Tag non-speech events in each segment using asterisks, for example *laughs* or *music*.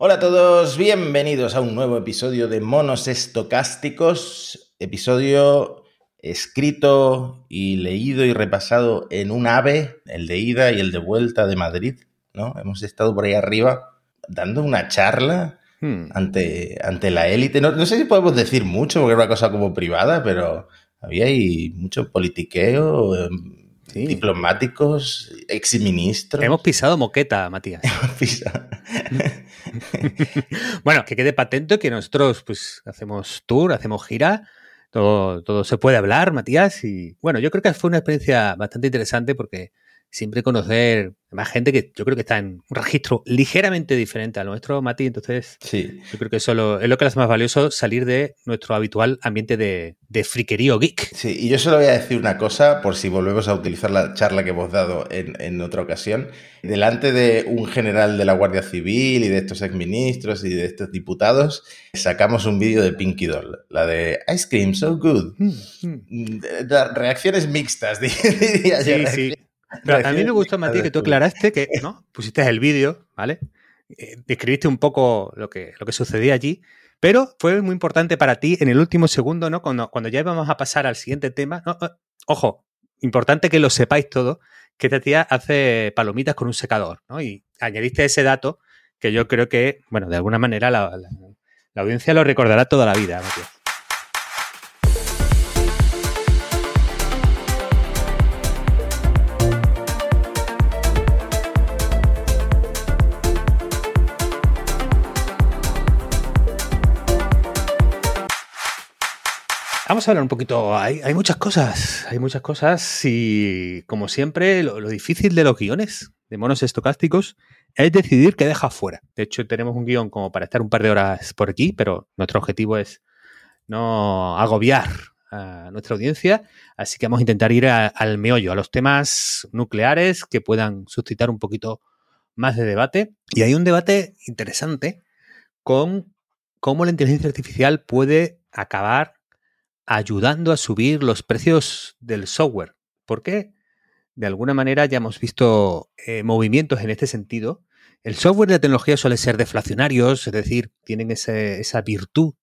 Hola a todos, bienvenidos a un nuevo episodio de Monos Estocásticos, episodio escrito y leído y repasado en un ave, el de ida y el de vuelta de Madrid, ¿no? Hemos estado por ahí arriba dando una charla hmm. ante, ante la élite. No, no, sé si podemos decir mucho, porque era una cosa como privada, pero había ahí mucho politiqueo, em, diplomáticos, exministros. Hemos pisado moqueta, Matías. *laughs* Hemos pisado. *laughs* bueno, que quede patente que nosotros pues hacemos tour, hacemos gira, todo, todo se puede hablar, Matías. Y bueno, yo creo que fue una experiencia bastante interesante porque siempre conocer más gente que yo creo que está en un registro ligeramente diferente al nuestro, Mati. Entonces, sí. yo creo que eso es lo que hace más valioso salir de nuestro habitual ambiente de, de friquerío geek. Sí, y yo solo voy a decir una cosa, por si volvemos a utilizar la charla que hemos dado en, en otra ocasión. Delante de un general de la Guardia Civil y de estos exministros y de estos diputados, sacamos un vídeo de Pinky Doll, la de Ice Cream, so good. Mm, mm. Reacciones mixtas, *laughs* diría sí, Sí. Pero a mí me gustó, Matías, que tú aclaraste que, ¿no? Pusiste el vídeo, ¿vale? Eh, describiste un poco lo que, lo que sucedía allí, pero fue muy importante para ti en el último segundo, ¿no? Cuando, cuando ya íbamos a pasar al siguiente tema. ojo, importante que lo sepáis todo, que esta tía hace palomitas con un secador, ¿no? Y añadiste ese dato que yo creo que, bueno, de alguna manera la, la audiencia lo recordará toda la vida, Matías. A hablar un poquito. Hay, muchas cosas, hay muchas cosas y como siempre, lo, difícil de los guiones de monos estocásticos es decidir qué deja fuera. De hecho, tenemos un guion como para estar un par de horas por aquí, pero nuestro objetivo es no agobiar a nuestra audiencia, así que vamos a intentar ir al meollo, a los temas nucleares que puedan suscitar un poquito más de debate. Y hay un debate interesante con cómo la inteligencia artificial puede acabar ayudando a subir los precios del software. Porque de alguna manera ya hemos visto eh, movimientos en este sentido. El software de tecnología suele ser deflacionarios, es decir, tienen esa virtud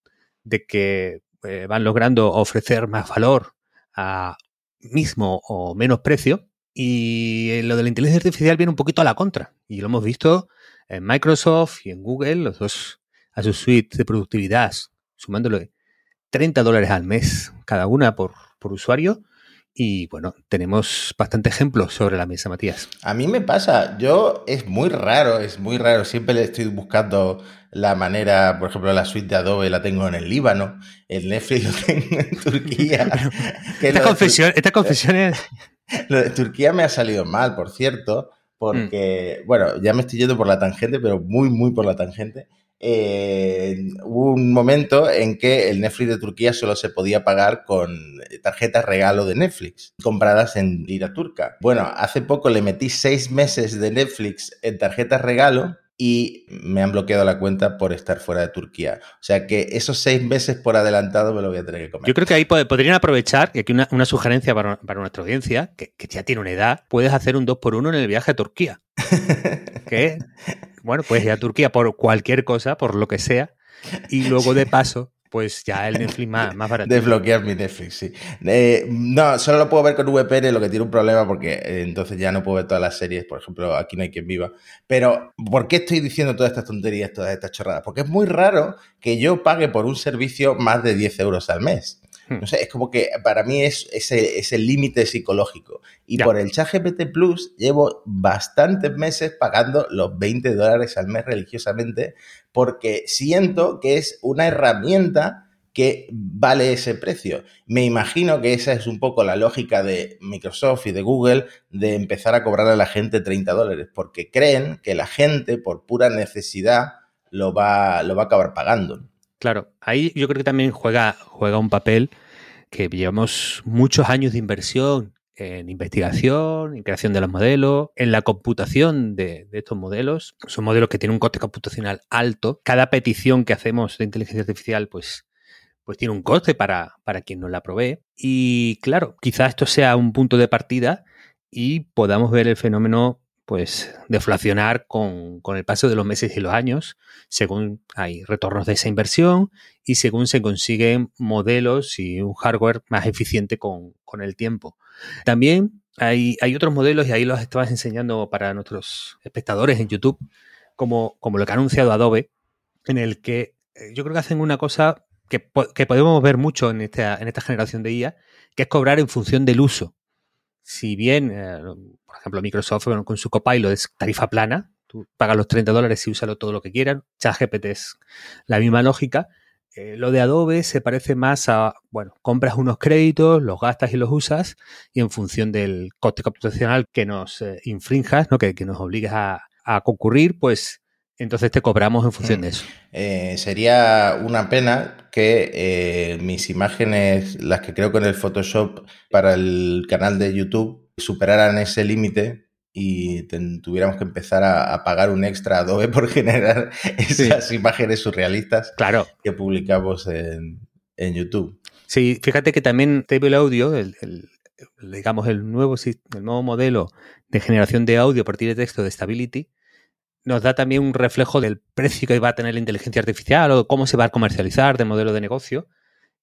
de que eh, van logrando ofrecer más valor a mismo o menos precio. Y lo de la inteligencia artificial viene un poquito a la contra. Y lo hemos visto en Microsoft y en Google, los dos a su suite de productividad, sumándole 30 dólares al mes cada una por, por usuario. Y bueno, tenemos bastante ejemplos sobre la mesa, Matías. A mí me pasa, yo es muy raro, es muy raro. Siempre le estoy buscando la manera, por ejemplo, la suite de Adobe la tengo en el Líbano, el Netflix lo tengo en Turquía. *laughs* *laughs* esta, confesión, esta confesión es... *laughs* Lo de Turquía me ha salido mal, por cierto, porque, mm. bueno, ya me estoy yendo por la tangente, pero muy, muy por la tangente. Eh, hubo un momento en que el Netflix de Turquía solo se podía pagar con tarjetas regalo de Netflix, compradas en lira turca. Bueno, hace poco le metí seis meses de Netflix en tarjetas regalo y me han bloqueado la cuenta por estar fuera de Turquía. O sea que esos seis meses por adelantado me lo voy a tener que comer. Yo creo que ahí podrían aprovechar, y aquí una, sugerencia para, nuestra audiencia, que, que, ya tiene una edad, puedes hacer un 2x1 en el viaje a Turquía. *laughs* que bueno, pues ir a Turquía por cualquier cosa, por lo que sea, y luego de paso pues ya el Netflix más, más barato. Desbloquear mi Netflix, sí. Eh, no, solo lo puedo ver con VPN, lo que tiene un problema porque eh, entonces ya no puedo ver todas las series, por ejemplo, aquí no hay quien viva. Pero, ¿por qué estoy diciendo todas estas tonterías, todas estas chorradas? Porque es muy raro que yo pague por un servicio más de 10 euros al mes. Hmm. No sé, es como que para mí es, es el límite psicológico. Y por el ChatGPT Plus llevo bastantes meses pagando los 20 dólares al mes religiosamente porque siento que es una herramienta que vale ese precio. Me imagino que esa es un poco la lógica de Microsoft y de Google de empezar a cobrar a la gente 30 dólares, porque creen que la gente, por pura necesidad, lo va, lo va a acabar pagando. Claro, ahí yo creo que también juega, juega un papel que llevamos muchos años de inversión en investigación, en creación de los modelos, en la computación de, estos modelos. Son modelos que tienen un coste computacional alto. Cada petición que hacemos de inteligencia artificial, pues, pues tiene un coste para, para quien nos la provee. Y claro, quizá esto sea un punto de partida y podamos ver el fenómeno pues deflacionar con, con, el paso de los meses y los años, según hay retornos de esa inversión y según se consiguen modelos y un hardware más eficiente con, con el tiempo. También hay, hay, otros modelos, y ahí los estabas enseñando para nuestros espectadores en YouTube, como, como lo que ha anunciado Adobe, en el que eh, yo creo que hacen una cosa que, que podemos ver mucho en esta, en esta generación de IA, que es cobrar en función del uso. Si bien, eh, por ejemplo, Microsoft con su Copilot es tarifa plana, tú pagas los 30 dólares y úsalo todo lo que quieran, ChatGPT es la misma lógica, eh, lo de Adobe se parece más a, bueno, compras unos créditos, los gastas y los usas, y en función del coste computacional que nos eh, infrinjas, ¿no? que, que nos obligues a, a concurrir, pues entonces te cobramos en función de eso. Eh, sería una pena que eh, mis imágenes, las que creo con el Photoshop para el canal de YouTube, superaran ese límite y tuviéramos que empezar a, pagar un extra Adobe *laughs* por generar esas imágenes surrealistas claro. que publicamos en, YouTube. Sí, fíjate que también Table Audio, el, digamos el nuevo, el nuevo modelo de generación de audio a partir de texto de Stability, nos da también un reflejo del precio que va a tener la inteligencia artificial o cómo se va a comercializar de modelo de negocio,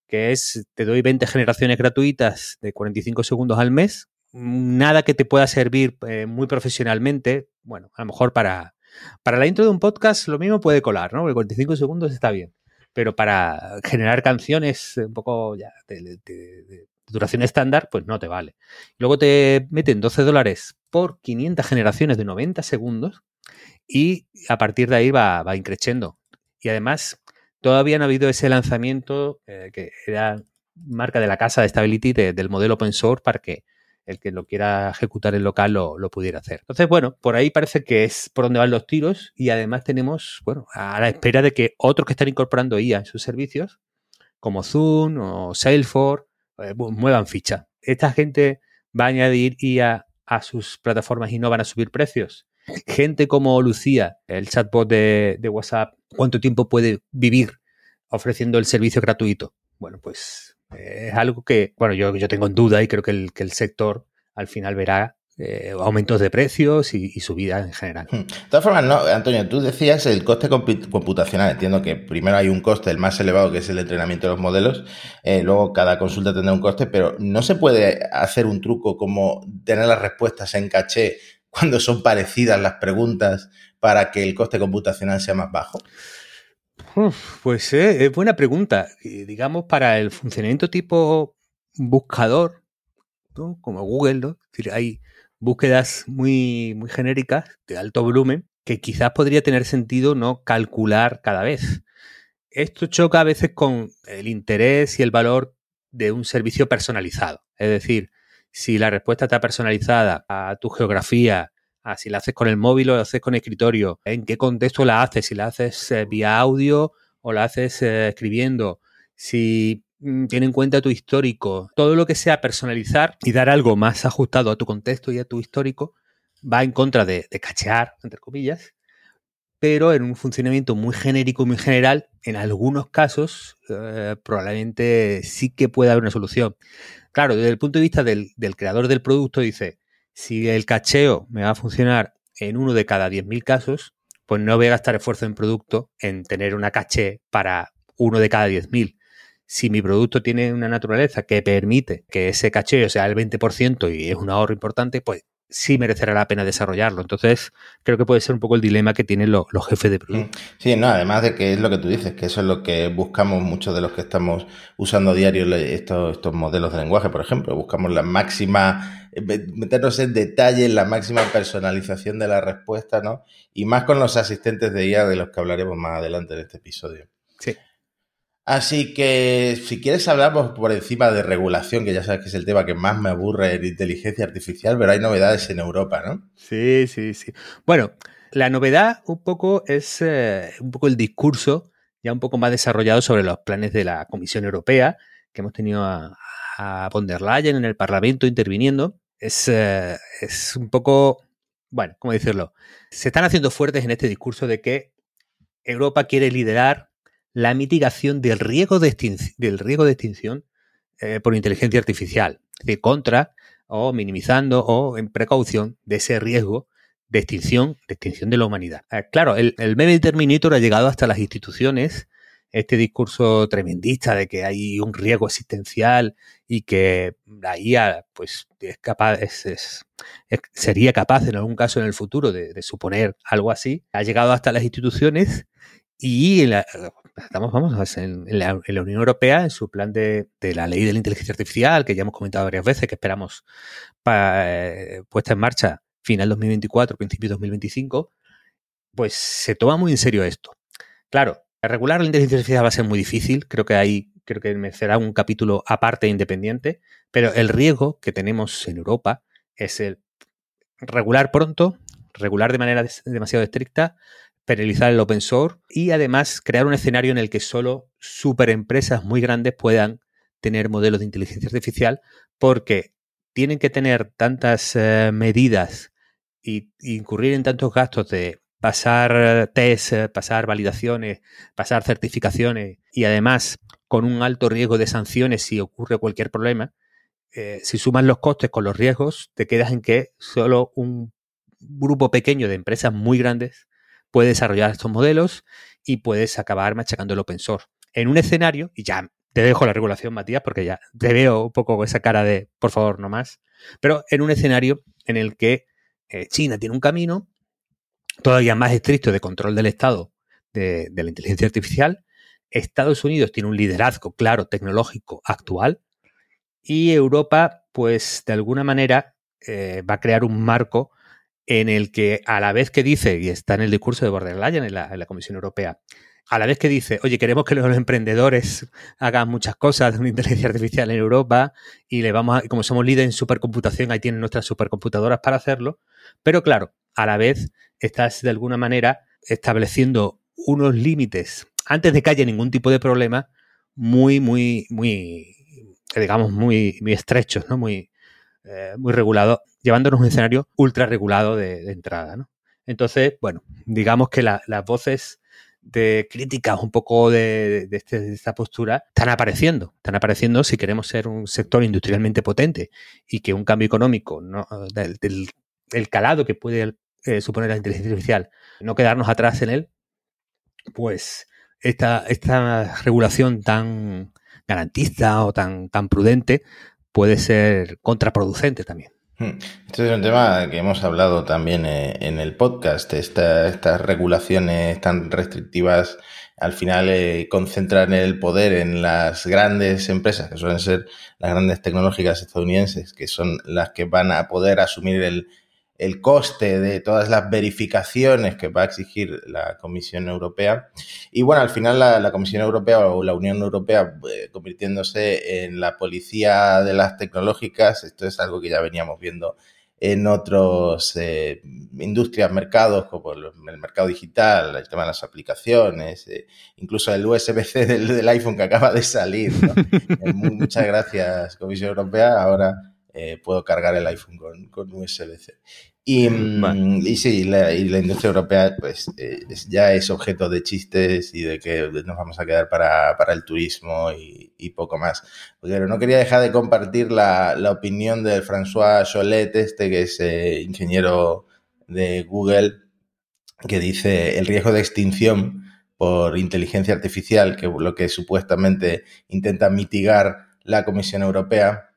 que es, te doy 20 generaciones gratuitas de 45 segundos al mes, nada que te pueda servir eh, muy profesionalmente, bueno, a lo mejor para, para la intro de un podcast lo mismo puede colar, ¿no? Porque 45 segundos está bien, pero para generar canciones un poco ya de, de duración estándar, pues no te vale. Luego te meten 12 dólares por 500 generaciones de 90 segundos y a partir de ahí va, va increciendo. Y además, todavía no ha habido ese lanzamiento eh, que era marca de la casa de Stability del modelo open source para que el que lo quiera ejecutar en local lo, lo, pudiera hacer. Entonces, bueno, por ahí parece que es por donde van los tiros y además tenemos, bueno, a la espera de que otros que están incorporando IA en sus servicios, como Zoom o Salesforce, eh, muevan ficha. Esta gente va a añadir IA a sus plataformas y no van a subir precios. Gente como Lucía, el chatbot de, WhatsApp, ¿cuánto tiempo puede vivir ofreciendo el servicio gratuito? Bueno, pues es algo que, bueno, yo, yo tengo en duda y creo que el, que el sector al final verá eh, aumentos de precios y, y, subida en general. Hmm. De todas formas, no, Antonio, tú decías el coste computacional. Entiendo que primero hay un coste, el más elevado, que es el entrenamiento de los modelos. Eh, luego cada consulta tendrá un coste, pero no se puede hacer un truco como tener las respuestas en caché cuando son parecidas las preguntas para que el coste computacional sea más bajo? pues eh, es buena pregunta. digamos, para el funcionamiento tipo buscador, ¿no? como Google, ¿no? Es decir, hay búsquedas muy, muy genéricas de alto volumen que quizás podría tener sentido no calcular cada vez. Esto choca a veces con el interés y el valor de un servicio personalizado. Es decir, si la respuesta está personalizada a tu geografía, a si la haces con el móvil o la haces con escritorio, en qué contexto la haces, si la haces eh, vía audio o la haces eh, escribiendo, si mm, tiene en cuenta tu histórico, todo lo que sea personalizar y dar algo más ajustado a tu contexto y a tu histórico, va en contra de, cachear, entre comillas, pero en un funcionamiento muy genérico, muy general, en algunos casos eh, probablemente sí que puede haber una solución. Claro, desde el punto de vista del, creador del producto, dice, si el cacheo me va a funcionar en uno de cada 10.000 casos, pues no voy a gastar esfuerzo en producto en tener una caché para uno de cada 10.000. Si mi producto tiene una naturaleza que permite que ese cacheo sea el 20% y es un ahorro importante, pues sí merecerá la pena desarrollarlo. Entonces, creo que puede ser un poco el dilema que tienen los, jefes de producto. Mm. Sí, no, además de que es lo que tú dices, que eso es lo que buscamos muchos de los que estamos usando diario estos, estos modelos de lenguaje, por ejemplo. Buscamos la máxima, eh, meternos en detalle la máxima personalización de la respuesta, ¿no? Y más con los asistentes de IA de los que hablaremos más adelante en este episodio. Sí. Así que si quieres hablamos por encima de regulación, que ya sabes que es el tema que más me aburre en inteligencia artificial, pero hay novedades en Europa, ¿no? Sí, sí, sí. Bueno, la novedad un poco es eh, un poco el discurso ya un poco más desarrollado sobre los planes de la Comisión Europea, que hemos tenido a, a von der Leyen en el Parlamento interviniendo. Es, eh, es un poco, bueno, ¿cómo decirlo? Se están haciendo fuertes en este discurso de que Europa quiere liderar la mitigación del riesgo de, del riesgo de extinción eh, por inteligencia artificial, es decir, contra o minimizando o en precaución de ese riesgo de extinción, de extinción de la humanidad. Eh, claro, el, el meme Terminator ha llegado hasta las instituciones, este discurso tremendista de que hay un riesgo existencial y que la IA pues, es capaz, sería capaz en algún caso en el futuro de, suponer algo así, ha llegado hasta las instituciones y estamos vamos, en, la, Unión Europea, en su plan de, la ley de la inteligencia artificial, que ya hemos comentado varias veces, que esperamos eh, puesta en marcha final 2024, principio 2025, pues se toma muy en serio esto. Claro, regular la inteligencia artificial va a ser muy difícil, creo que ahí creo que merecerá un capítulo aparte e independiente, pero el riesgo que tenemos en Europa es el regular pronto, regular de manera demasiado estricta, penalizar el open source y además crear un escenario en el que solo superempresas muy grandes puedan tener modelos de inteligencia artificial porque tienen que tener tantas eh, medidas y, incurrir en tantos gastos de pasar test, pasar validaciones, pasar certificaciones y además con un alto riesgo de sanciones si ocurre cualquier problema, eh, si sumas los costes con los riesgos, te quedas en que solo un grupo pequeño de empresas muy grandes puede desarrollar estos modelos y puedes acabar machacando el open source. En un escenario, y ya te dejo la regulación, Matías, porque ya te veo un poco esa cara de por favor, no más, pero en un escenario en el que eh, China tiene un camino todavía más estricto de control del Estado de, la inteligencia artificial, Estados Unidos tiene un liderazgo claro tecnológico actual y Europa, pues de alguna manera, eh, va a crear un marco en el que a la vez que dice, y está en el discurso de Borderline en la, en la Comisión Europea, a la vez que dice, oye, queremos que los emprendedores hagan muchas cosas de una inteligencia artificial en Europa y le vamos a, como somos líderes en supercomputación, ahí tienen nuestras supercomputadoras para hacerlo. Pero claro, a la vez estás de alguna manera estableciendo unos límites antes de que haya ningún tipo de problema muy, muy, muy, digamos, muy, muy estrechos, ¿no? Muy, eh, muy regulados, llevándonos un escenario ultra regulado de, entrada, ¿no? Entonces, bueno, digamos que las voces de críticas un poco este, de, esta postura están apareciendo. Están apareciendo si queremos ser un sector industrialmente potente y que un cambio económico, ¿no? del, el calado que puede eh, suponer la inteligencia artificial, no quedarnos atrás en él, pues esta, esta regulación tan garantista o tan, tan prudente puede ser contraproducente también. Este es un tema que hemos hablado también eh, en el podcast. estas regulaciones tan restrictivas al final eh, concentran el poder en las grandes empresas, que suelen ser las grandes tecnológicas estadounidenses, que son las que van a poder asumir el, el coste de todas las verificaciones que va a exigir la Comisión Europea. Y bueno, al final la, Comisión Europea o la Unión Europea eh, convirtiéndose en la policía de las tecnológicas, esto es algo que ya veníamos viendo en otros eh, industrias, mercados, como el, mercado digital, el tema de las aplicaciones, eh, incluso el USB-C del, iPhone que acaba de salir. *laughs* muchas gracias, Comisión Europea. Ahora puedo cargar el iPhone con, con USB-C. Y, mm, y sí, la, y la industria europea pues eh, ya es objeto de chistes y de que nos vamos a quedar para, para el turismo y, y, poco más. Pero no quería dejar de compartir la, la opinión del François Cholet, este que es eh, ingeniero de Google, que dice el riesgo de extinción por inteligencia artificial, que lo que supuestamente intenta mitigar la Comisión Europea,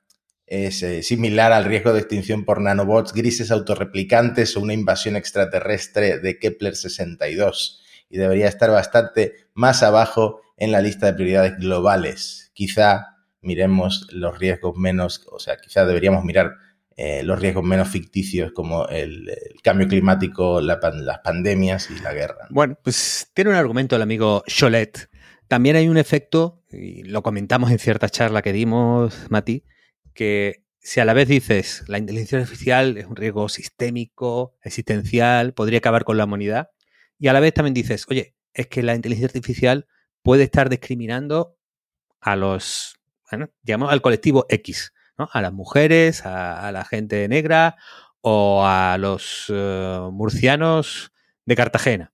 es eh, similar al riesgo de extinción por nanobots grises autorreplicantes o una invasión extraterrestre de Kepler 62 y debería estar bastante más abajo en la lista de prioridades globales. Quizá miremos los riesgos menos, o sea, quizá deberíamos mirar eh, los riesgos menos ficticios como el, cambio climático, las pandemias y la guerra. Bueno, pues tiene un argumento el amigo Cholet. También hay un efecto, y lo comentamos en cierta charla que dimos, Mati, que si a la vez dices la inteligencia artificial es un riesgo sistémico, existencial, podría acabar con la humanidad, y a la vez también dices, oye, es que la inteligencia artificial puede estar discriminando a los, bueno, digamos, al colectivo X, ¿no? A las mujeres, a, la gente negra o a los eh, murcianos de Cartagena,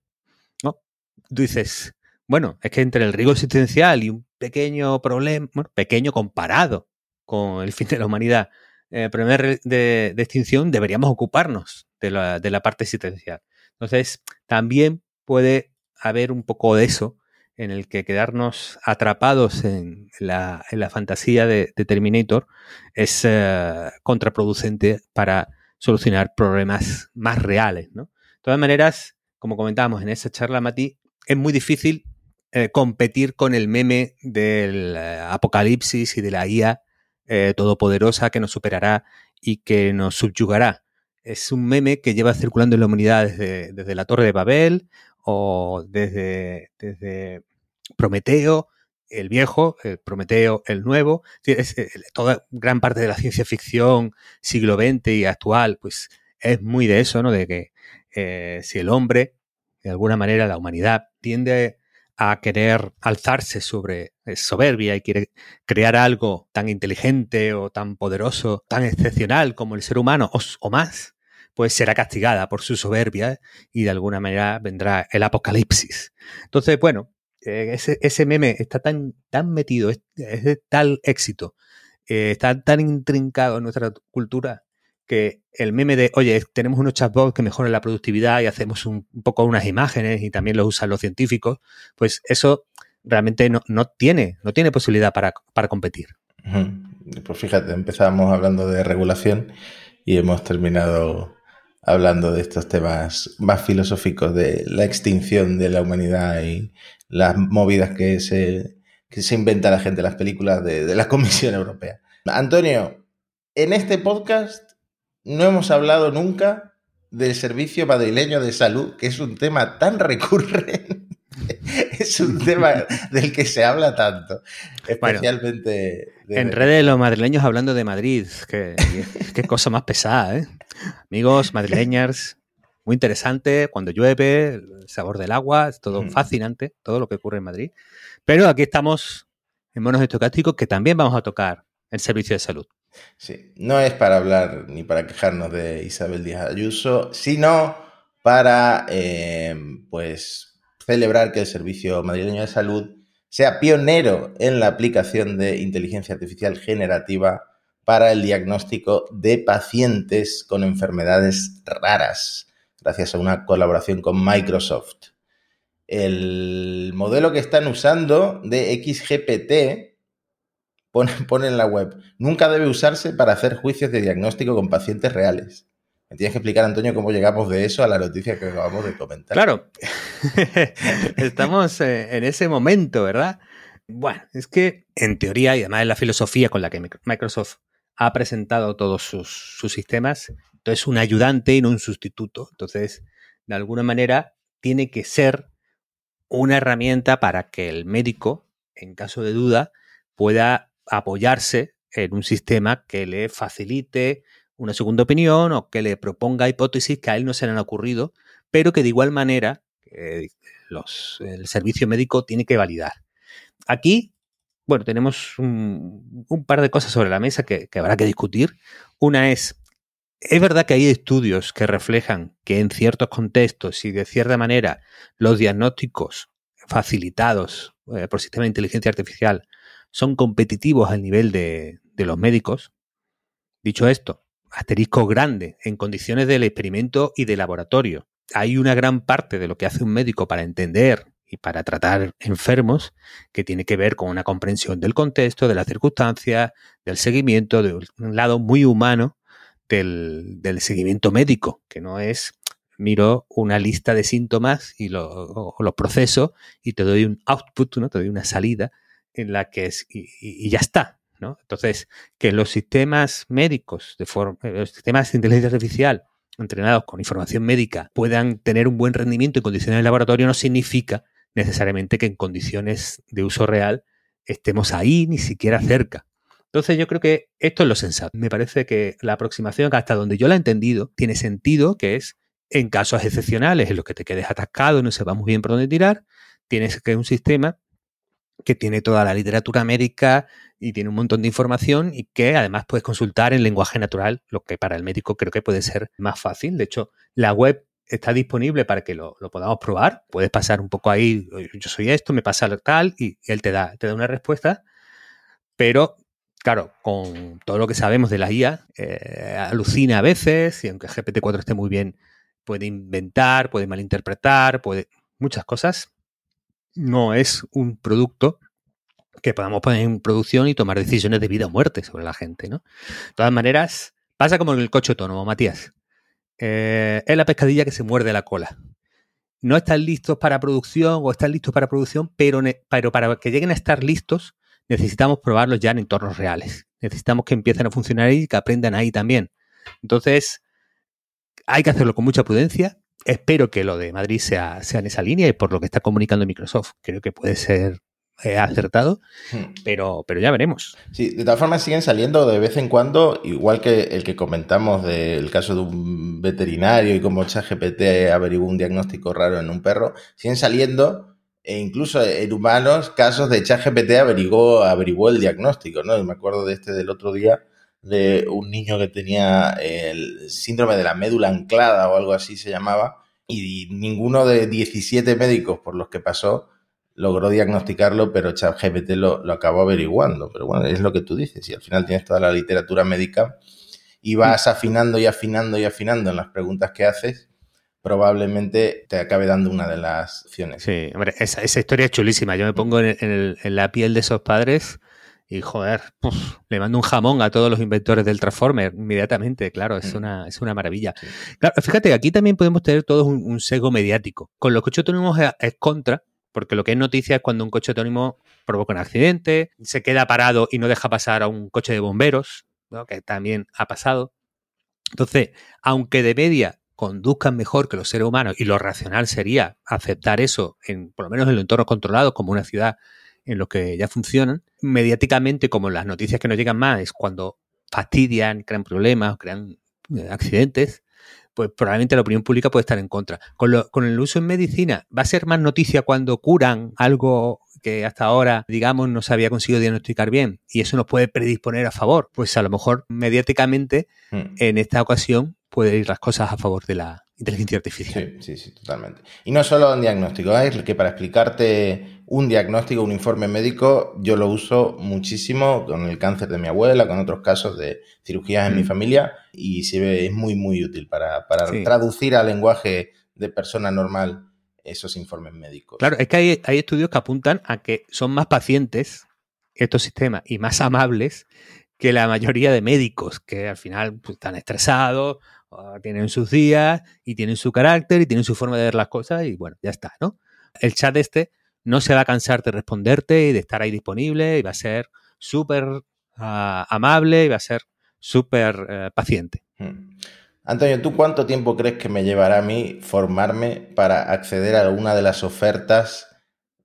¿no? Tú dices, bueno, es que entre el riesgo existencial y un pequeño problema, bueno, pequeño comparado con el fin de la humanidad, eh, problemas de, extinción, deberíamos ocuparnos de la, de parte existencial. Entonces, también puede haber un poco de eso en el que quedarnos atrapados en la, fantasía de, Terminator es eh, contraproducente para solucionar problemas más reales. ¿no? De todas maneras, como comentábamos en esa charla, Mati, es muy difícil eh, competir con el meme del eh, apocalipsis y de la IA todopoderosa que nos superará y que nos subyugará. Es un meme que lleva circulando en la humanidad desde, desde la Torre de Babel o desde, desde Prometeo, el viejo, el Prometeo, el nuevo. Es, eh, toda gran parte de la ciencia ficción siglo XX y actual, pues es muy de eso, ¿no? De que eh, si el hombre, de alguna manera, la humanidad, tiende a querer alzarse sobre soberbia y quiere crear algo tan inteligente o tan poderoso, tan excepcional como el ser humano o más, pues será castigada por su soberbia y de alguna manera vendrá el apocalipsis. Entonces, bueno, eh, ese, meme está tan, tan metido, es, de tal éxito, eh, está tan intrincado en nuestra cultura que el meme de, oye, tenemos unos chatbots que mejoran la productividad y hacemos un, poco unas imágenes y también lo usan los científicos, pues eso realmente no, tiene, no tiene posibilidad para, para competir. Pues fíjate, empezamos hablando de regulación y hemos terminado hablando de estos temas más filosóficos de la extinción de la humanidad y las movidas que se, se inventa la gente en las películas de, la Comisión Europea. Antonio, en este podcast no hemos hablado nunca del servicio madrileño de salud, que es un tema tan recurrente. *laughs* es un tema del que se habla tanto, especialmente... en redes los madrileños hablando de Madrid, qué, *laughs* qué cosa más pesada, ¿eh? Amigos madrileños, muy interesante cuando llueve, el sabor del agua, es todo mm. fascinante, todo lo que ocurre en Madrid. Pero aquí estamos en monos estocásticos que también vamos a tocar el servicio de salud. Sí, no es para hablar ni para quejarnos de Isabel Díaz Ayuso, sino para eh, pues celebrar que el Servicio Madrileño de Salud sea pionero en la aplicación de inteligencia artificial generativa para el diagnóstico de pacientes con enfermedades raras gracias a una colaboración con Microsoft. El modelo que están usando de XGPT pone, en la web, nunca debe usarse para hacer juicios de diagnóstico con pacientes reales. Me tienes que explicar, Antonio, cómo llegamos de eso a la noticia que acabamos de comentar. Claro, *laughs* estamos eh, en ese momento, ¿verdad? Bueno, es que en teoría y además en la filosofía con la que Microsoft ha presentado todos sus, sus sistemas, entonces, un ayudante y no un sustituto. Entonces, de alguna manera, tiene que ser una herramienta para que el médico, en caso de duda, pueda apoyarse en un sistema que le facilite una segunda opinión o que le proponga hipótesis que a él no se le han ocurrido, pero que de igual manera los, el servicio médico tiene que validar. Aquí, bueno, tenemos un, par de cosas sobre la mesa que, que habrá que discutir. Una es es verdad que hay estudios que reflejan que en ciertos contextos y de cierta manera los diagnósticos facilitados eh, por sistemas de inteligencia artificial son competitivos al nivel de, los médicos. Dicho esto, asterisco grande en condiciones del experimento y de laboratorio. Hay una gran parte de lo que hace un médico para entender y para tratar enfermos que tiene que ver con una comprensión del contexto, de las circunstancias, del seguimiento, de un lado muy humano del, seguimiento médico, que no es miro una lista de síntomas y los proceso y te doy un output, ¿no? te doy una salida en la que es y, ya está. ¿no? Entonces, que los sistemas médicos, de eh, los sistemas de inteligencia artificial entrenados con información médica puedan tener un buen rendimiento en condiciones de laboratorio no significa necesariamente que en condiciones de uso real estemos ahí ni siquiera cerca. Entonces yo creo que esto es lo sensato. Me parece que la aproximación, hasta donde yo la he entendido, tiene sentido, que es en casos excepcionales en los que te quedes atascado y no sepas muy bien por dónde tirar, tienes que un sistema que tiene toda la literatura médica y tiene un montón de información y que además puedes consultar en lenguaje natural, lo que para el médico creo que puede ser más fácil. De hecho, la web está disponible para que lo, podamos probar. Puedes pasar un poco ahí, yo soy esto, me pasa tal, y él te da, te da una respuesta, pero claro, con todo lo que sabemos de la IA, eh, alucina a veces, y aunque GPT-4 esté muy bien, puede inventar, puede malinterpretar, puede muchas cosas. No es un producto que podamos poner en producción y tomar decisiones de vida o muerte sobre la gente, ¿no? De todas maneras, pasa como en el coche autónomo, Matías. Eh, es la pescadilla que se muerde la cola. No están listos para producción o están listos para producción, pero, pero para que lleguen a estar listos necesitamos probarlos ya en entornos reales. Necesitamos que empiecen a funcionar ahí y que aprendan ahí también. Entonces, hay que hacerlo con mucha prudencia. Espero que lo de Madrid sea, sea en esa línea y por lo que está comunicando Microsoft, creo que puede ser eh, acertado, hmm. pero, pero ya veremos. Sí, de todas formas siguen saliendo de vez en cuando, igual que el que comentamos del caso de un veterinario y cómo ChatGPT averiguó un diagnóstico raro en un perro, siguen saliendo e incluso en humanos, casos de ChatGPT averiguó, averiguó el diagnóstico, ¿no? Y me acuerdo de este del otro día, de un niño que tenía el síndrome de la médula anclada o algo así se llamaba, y ninguno de 17 médicos por los que pasó logró diagnosticarlo, pero ChatGPT lo, lo acabó averiguando. Pero bueno, es lo que tú dices, y al final tienes toda la literatura médica y vas afinando y afinando y afinando en las preguntas que haces probablemente te acabe dando una de las opciones. Sí, hombre, esa, historia es chulísima. Yo me pongo en, la piel de esos padres y, joder, le mando un jamón a todos los inventores del Transformer inmediatamente. Claro, es, mm. una, es una maravilla. Claro, fíjate, aquí también podemos tener todos un, sesgo mediático. Con los coches autónomos es, contra, porque lo que es noticia es cuando un coche autónomo provoca un accidente, se queda parado y no deja pasar a un coche de bomberos, que también ha pasado. Entonces, aunque de media conduzcan mejor que los seres humanos y lo racional sería aceptar eso, en, por lo menos en los entornos controlados, como una ciudad en lo que ya funcionan, mediáticamente, como las noticias que nos llegan más, es cuando fastidian, crean problemas, crean eh, accidentes, pues probablemente la opinión pública puede estar en contra. Con, con, el uso en medicina, ¿va a ser más noticia cuando curan algo que hasta ahora, digamos, no se había conseguido diagnosticar bien y eso nos puede predisponer a favor? Pues a lo mejor mediáticamente, hmm. en esta ocasión, puede ir las cosas a favor de la inteligencia artificial. Sí, sí, sí, totalmente. Y no solo en diagnóstico, es ¿eh? que para explicarte un diagnóstico, un informe médico, yo lo uso muchísimo con el cáncer de mi abuela, con otros casos de cirugías en mi mm. familia y es muy, muy útil para, traducir al lenguaje de persona normal esos informes médicos. Claro, es que hay, hay estudios que apuntan a que son más pacientes estos sistemas y más amables que la mayoría de médicos que al final pues, están estresados tienen sus días y tienen su carácter y tienen su forma de ver las cosas y bueno, ya está, ¿no? El chat este no se va a cansar de responderte y de estar ahí disponible y va a ser súper ah, amable y va a ser súper eh, paciente. Hmm. Antonio, ¿tú cuánto tiempo crees que me llevará a mí formarme para acceder a alguna de las ofertas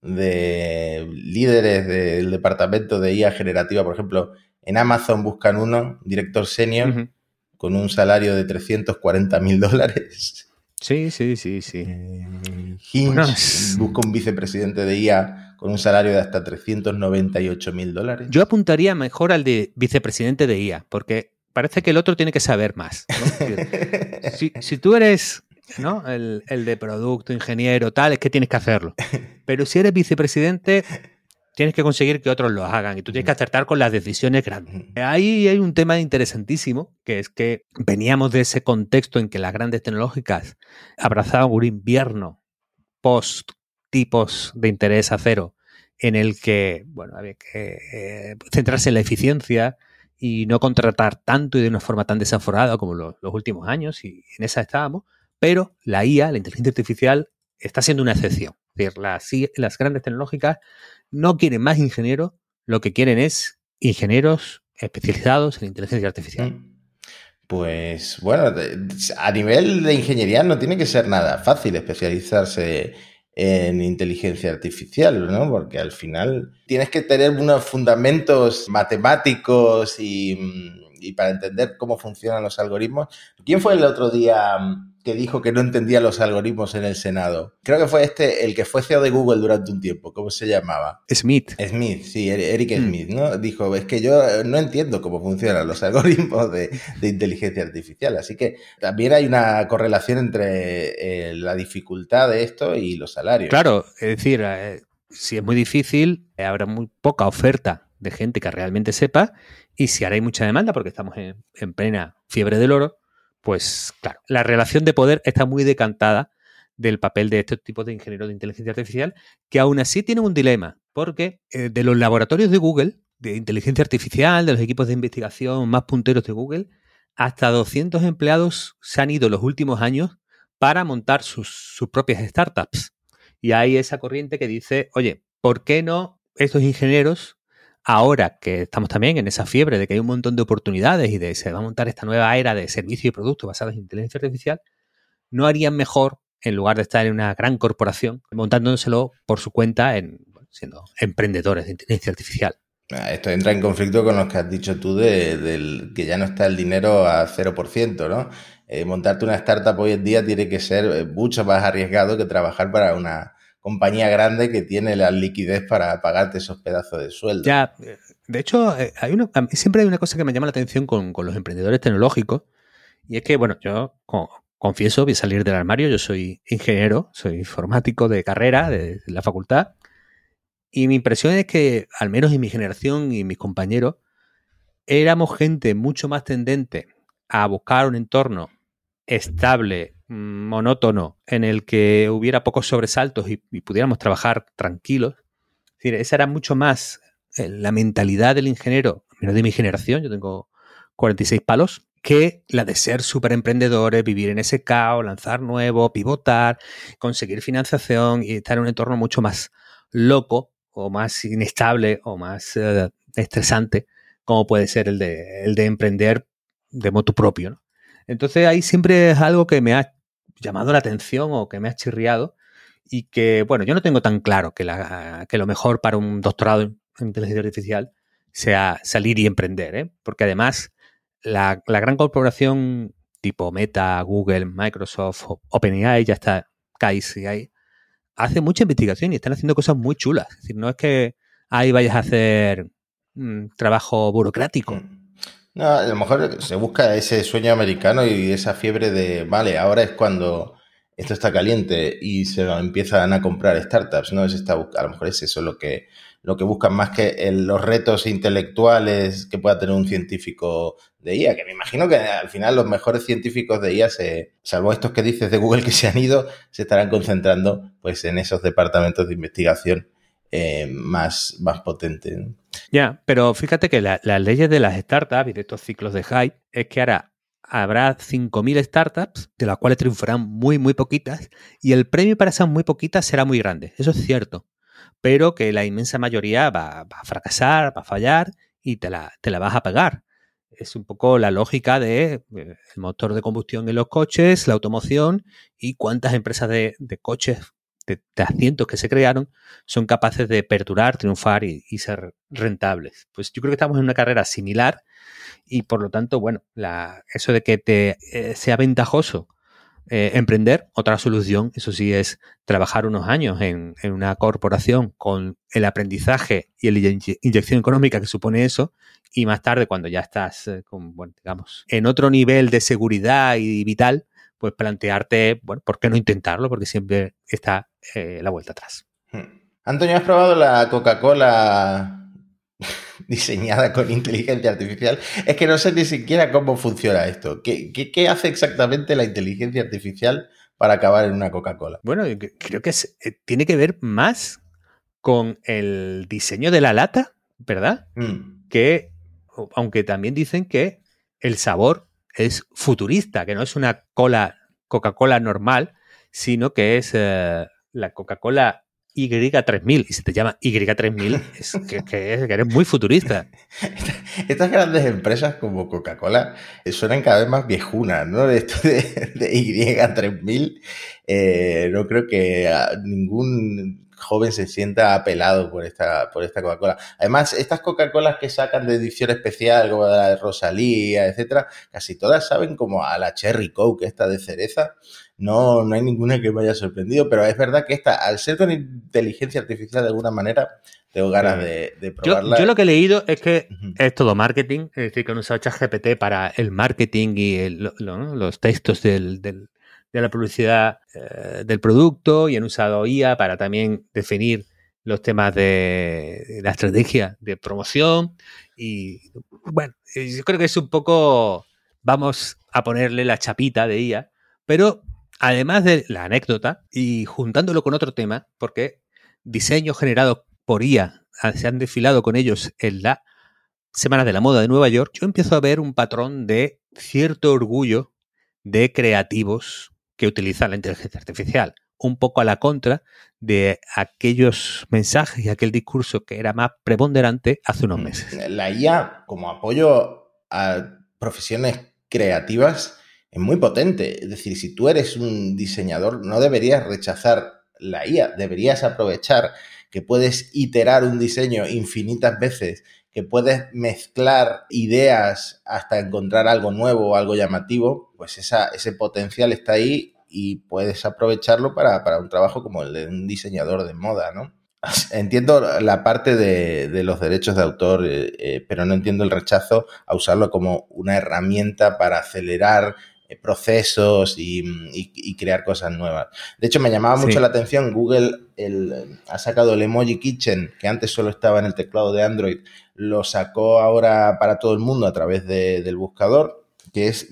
de líderes del departamento de IA generativa? Por ejemplo, en Amazon buscan uno, director senior, con un salario de 340 mil dólares. Sí, sí, sí, sí. Eh, Hinge busca un vicepresidente de IA con un salario de hasta 398 mil dólares. Yo apuntaría mejor al de vicepresidente de IA, porque parece que el otro tiene que saber más. *laughs* si, tú eres ¿no? el, el de producto, ingeniero, tal, es que tienes que hacerlo. *laughs* Pero si eres vicepresidente, tienes que conseguir que otros lo hagan y tú tienes que acertar con las decisiones grandes. Ahí hay un tema interesantísimo, que es que veníamos de ese contexto en que las grandes tecnológicas abrazaban un invierno post tipos de interés a cero, en el que, bueno, había que eh, centrarse en la eficiencia y no contratar tanto y de una forma tan desaforada como los últimos años, y en esa estábamos, pero la IA, la inteligencia artificial, está siendo una excepción. Es decir, las, las grandes tecnológicas no quieren más ingenieros, lo que quieren es ingenieros especializados en inteligencia artificial. Mm. Pues bueno, a nivel de ingeniería no tiene que ser nada fácil especializarse en inteligencia artificial, ¿no? Porque al final tienes que tener unos fundamentos matemáticos y, mm, y para entender cómo funcionan los algoritmos. ¿Quién fue el otro día? Que dijo que no entendía los algoritmos en el Senado. Creo que fue este el que fue CEO de Google durante un tiempo. ¿Cómo se llamaba? Smith. Smith, sí, Eric hmm. Smith, ¿no? Dijo, es que yo eh, no entiendo cómo funcionan los algoritmos de, inteligencia artificial. Así que también hay una correlación entre eh, la dificultad de esto y los salarios. Claro, es decir, eh, si es muy difícil, habrá muy poca oferta de gente que realmente sepa y si ahora hay mucha demanda porque estamos en, plena fiebre del oro, pues claro, la relación de poder está muy decantada del papel de estos tipos de ingenieros de inteligencia artificial, que aún así tienen un dilema, porque eh, de los laboratorios de Google, de inteligencia artificial, de los equipos de investigación más punteros de Google, hasta 200 empleados se han ido los últimos años para montar sus, sus propias startups. Y hay esa corriente que dice, oye, ¿por qué no estos ingenieros, ahora que estamos también en esa fiebre de que hay un montón de oportunidades y de se va a montar esta nueva era de servicios y productos basados en inteligencia artificial, no harían mejor, en lugar de estar en una gran corporación, montándoselo por su cuenta en siendo emprendedores de inteligencia artificial? Ah, esto entra en conflicto con lo que has dicho tú de, que ya no está el dinero a 0%, ¿no? Eh, montarte una startup hoy en día tiene que ser eh, mucho más arriesgado que trabajar para una compañía grande que tiene la liquidez para pagarte esos pedazos de sueldo. Ya, eh, de hecho, hay una, siempre hay una cosa que me llama la atención con, los emprendedores tecnológicos y es que, bueno, yo confieso, voy a salir del armario, yo soy ingeniero, soy informático de carrera, de, la facultad, y mi impresión es que, al menos en mi generación y mis compañeros, éramos gente mucho más tendente a buscar un entorno estable, monótono, en el que hubiera pocos sobresaltos y, pudiéramos trabajar tranquilos. Es decir, esa era mucho más eh, la mentalidad del ingeniero, menos de mi generación, yo tengo 46 palos, que la de ser súper emprendedores, vivir en ese caos, lanzar nuevo, pivotar, conseguir financiación y estar en un entorno mucho más loco o más inestable o más eh, estresante, como puede ser el de, el de emprender de moto propio. Entonces ahí siempre es algo que me ha llamado la atención o que me ha chirriado y que, bueno, yo no tengo tan claro que, la, que lo mejor para un doctorado en inteligencia artificial sea salir y emprender, ¿eh? porque además la, la, gran corporación tipo Meta, Google, Microsoft, OpenAI, ya está KICI, hace mucha investigación y están haciendo cosas muy chulas. No es que ahí vayas a hacer un trabajo burocrático. Mm. No, a lo mejor se busca ese sueño americano y esa fiebre de, vale, ahora es cuando esto está caliente y se empiezan a comprar startups, ¿no? Es esta, a lo mejor es eso lo que, lo que buscan más que los retos intelectuales que pueda tener un científico de IA, que me imagino que al final los mejores científicos de IA, se, salvo estos que dices de Google que se han ido, se estarán concentrando pues en esos departamentos de investigación eh, más, más potente. Ya, pero fíjate que las leyes de las startups y de estos ciclos de hype es que ahora habrá 5.000 startups, de las cuales triunfarán muy, muy poquitas, y el premio para esas muy poquitas será muy grande. Eso es cierto. Pero que la inmensa mayoría va, a fracasar, va a fallar y te la, te la vas a pagar. Es un poco la lógica de eh, el motor de combustión en los coches, la automoción y cuántas empresas de coches de, asientos que se crearon son capaces de perdurar, triunfar y, ser rentables. Pues yo creo que estamos en una carrera similar y por lo tanto, bueno, la, eso de que te eh, sea ventajoso eh, emprender, otra solución, eso sí, es trabajar unos años en, una corporación con el aprendizaje y la inyección económica que supone eso, y más tarde, cuando ya estás, eh, con, bueno, digamos, en otro nivel de seguridad y vital, pues plantearte, bueno, ¿por qué no intentarlo? Porque siempre está eh, la vuelta atrás. Hmm. Antonio, ¿has probado la Coca-Cola *laughs* diseñada con inteligencia artificial? Es que no sé ni siquiera cómo funciona esto. ¿Qué, hace exactamente la inteligencia artificial para acabar en una Coca-Cola? Bueno, creo que eh, tiene que ver más con el diseño de la lata, ¿verdad? Hmm. Que, aunque también dicen que el sabor es futurista, que no es una cola Coca-Cola normal, sino que es eh, la Coca-Cola Y3000. Y si te llama Y3000, *laughs* es que, eres muy futurista. *laughs* Estas grandes empresas como Coca-Cola eh, suenan cada vez más viejunas, ¿no? Esto de, Y3000, eh, no creo que ningún joven se sienta apelado por esta, por esta Coca-Cola. Además, estas Coca-Colas que sacan de edición especial, como la de Rosalía, etcétera, casi todas saben como a la Cherry Coke, esta de cereza. No, no hay ninguna que me haya sorprendido, pero es verdad que esta, al ser con inteligencia artificial de alguna manera, tengo ganas de, probarla. Yo, lo que he leído es que es todo marketing, es decir, que han usado ChatGPT para el marketing y los textos del, de la publicidad eh, del producto y han usado IA para también definir los temas de la estrategia de promoción. Y bueno, yo creo que es un poco, vamos a ponerle la chapita de IA, pero además de la anécdota y juntándolo con otro tema, porque diseños generados por IA se han desfilado con ellos en la Semana de la Moda de Nueva York, yo empiezo a ver un patrón de cierto orgullo de creativos que utilizan la inteligencia artificial, un poco a la contra de aquellos mensajes y aquel discurso que era más preponderante hace unos mm, meses. La IA como apoyo a profesiones creativas es muy potente. Es decir, si tú eres un diseñador, no deberías rechazar la IA, deberías aprovechar que puedes iterar un diseño infinitas veces que puedes mezclar ideas hasta encontrar algo nuevo algo llamativo, pues ese potencial está ahí y puedes aprovecharlo para, un trabajo como el de un diseñador de moda, ¿no? *laughs* Entiendo la parte de, los derechos de autor, eh, eh, pero no entiendo el rechazo a usarlo como una herramienta para acelerar procesos y, crear cosas nuevas. De hecho, me llamaba mucho la atención, Google ha sacado el Emoji Kitchen, que antes solo estaba en el teclado de Android, lo sacó ahora para todo el mundo a través del buscador, que es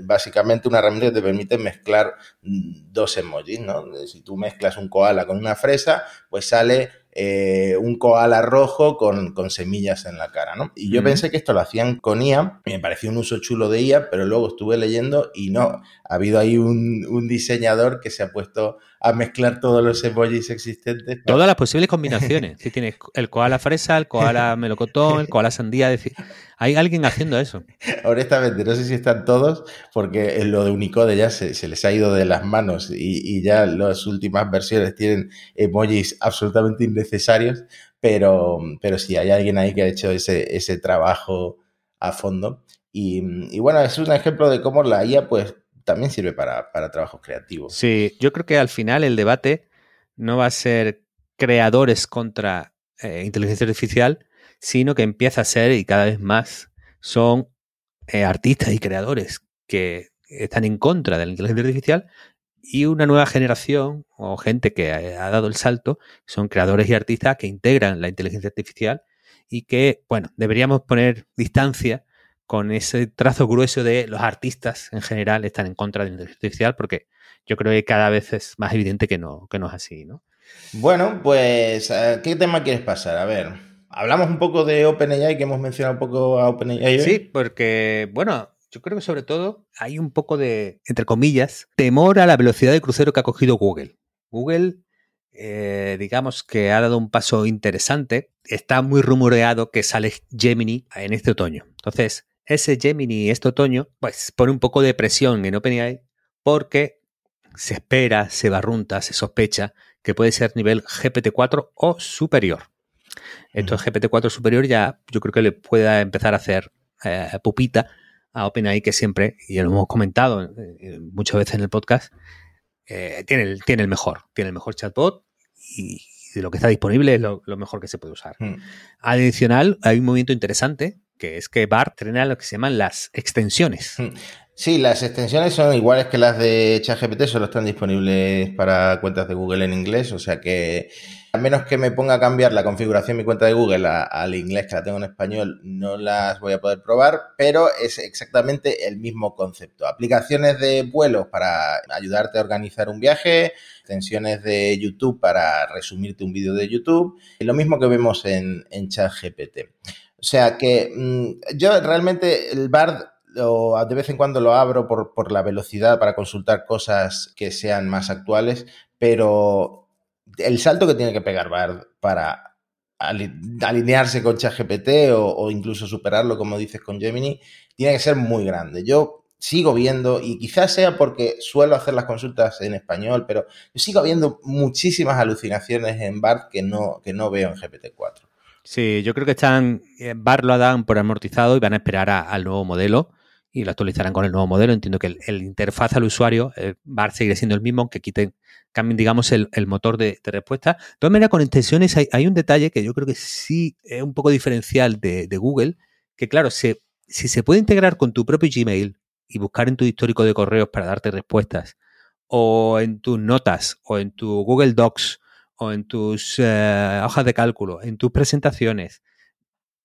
básicamente una herramienta que te permite mezclar dos emojis, ¿no? Si tú mezclas un koala con una fresa, pues sale eh, un koala rojo con, semillas en la cara, ¿no? Y yo pensé que esto lo hacían con IA, me pareció un uso chulo de IA, pero luego estuve leyendo y no, ha habido ahí un, diseñador que se ha puesto a mezclar todos los emojis existentes. Todas las posibles combinaciones. Si tienes el koala fresa, el koala *laughs* melocotón, el koala sandía, decir, hay alguien haciendo eso. Honestamente, no sé si están todos, porque lo de Unicode ya se, les ha ido de las manos y, y ya las últimas versiones tienen emojis absolutamente innecesarios necesarios, pero, pero sí, hay alguien ahí que ha hecho ese, ese trabajo a fondo. Y, bueno, es un ejemplo de cómo la IA pues también sirve para, para trabajos creativos. Sí, yo creo que al final el debate no va a ser creadores contra eh, inteligencia artificial, sino que empieza a ser y cada vez más son eh, artistas y creadores que están en contra de la inteligencia artificial y una nueva generación o gente que ha dado el salto son creadores y artistas que integran la inteligencia artificial y que, bueno, deberíamos poner distancia con ese trazo grueso de los artistas en general están en contra de la inteligencia artificial porque yo creo que cada vez es más evidente que no, que no es así, ¿no? Bueno, pues, eh, ¿qué tema quieres pasar? A ver, hablamos un poco de OpenAI, que hemos mencionado un poco a OpenAI. Sí, porque, bueno, yo creo que sobre todo hay un poco de, entre comillas, temor a la velocidad de crucero que ha cogido Google. Google, eh, digamos que ha dado un paso interesante. Está muy rumoreado que sale Gemini en este otoño. Entonces, ese Gemini este otoño, pues pone un poco de presión en OpenAI porque se espera, se barrunta, se sospecha que puede ser nivel GPT-4 o superior. Esto es GPT-4 superior ya yo creo que le pueda empezar a hacer eh, pupita a OpenAI que siempre, y lo hemos comentado eh, eh, muchas veces en el podcast, eh, tiene, el, tiene el mejor, tiene el mejor chatbot y, de lo que está disponible es lo, mejor que se puede usar. Hmm. Adicional, hay un movimiento interesante que es que BART trena lo que se llaman las extensiones. Hmm. Sí, las extensiones son iguales que las de ChatGPT, solo están disponibles para cuentas de Google en inglés, o sea que a menos que me ponga a cambiar la configuración de mi cuenta de Google al inglés que la tengo en español, no las voy a poder probar, pero es exactamente el mismo concepto. Aplicaciones de vuelos para ayudarte a organizar un viaje, extensiones de YouTube para resumirte un vídeo de YouTube, y lo mismo que vemos en, en ChatGPT. O sea que mm, yo realmente el BARD de vez en cuando lo abro por, por, la velocidad para consultar cosas que sean más actuales, pero el salto que tiene que pegar Bard para alinearse con ChatGPT o, o incluso superarlo, como dices, con Gemini, tiene que ser muy grande. Yo sigo viendo, y quizás sea porque suelo hacer las consultas en español, pero yo sigo viendo muchísimas alucinaciones en BART que no, que no veo en GPT-4. Sí, yo creo que están, eh, BART lo dan por amortizado y van a esperar al nuevo modelo y lo actualizarán con el nuevo modelo. Entiendo que el, interfaz al usuario va a seguir siendo el mismo, aunque quiten, cambien, digamos, el, motor de, respuesta. De todas maneras, con extensiones hay, un detalle que yo creo que sí es un poco diferencial de, Google, que claro, si se puede integrar con tu propio Gmail y buscar en tu histórico de correos para darte respuestas, o en tus notas, o en tu Google Docs, o en tus eh, hojas de cálculo, en tus presentaciones,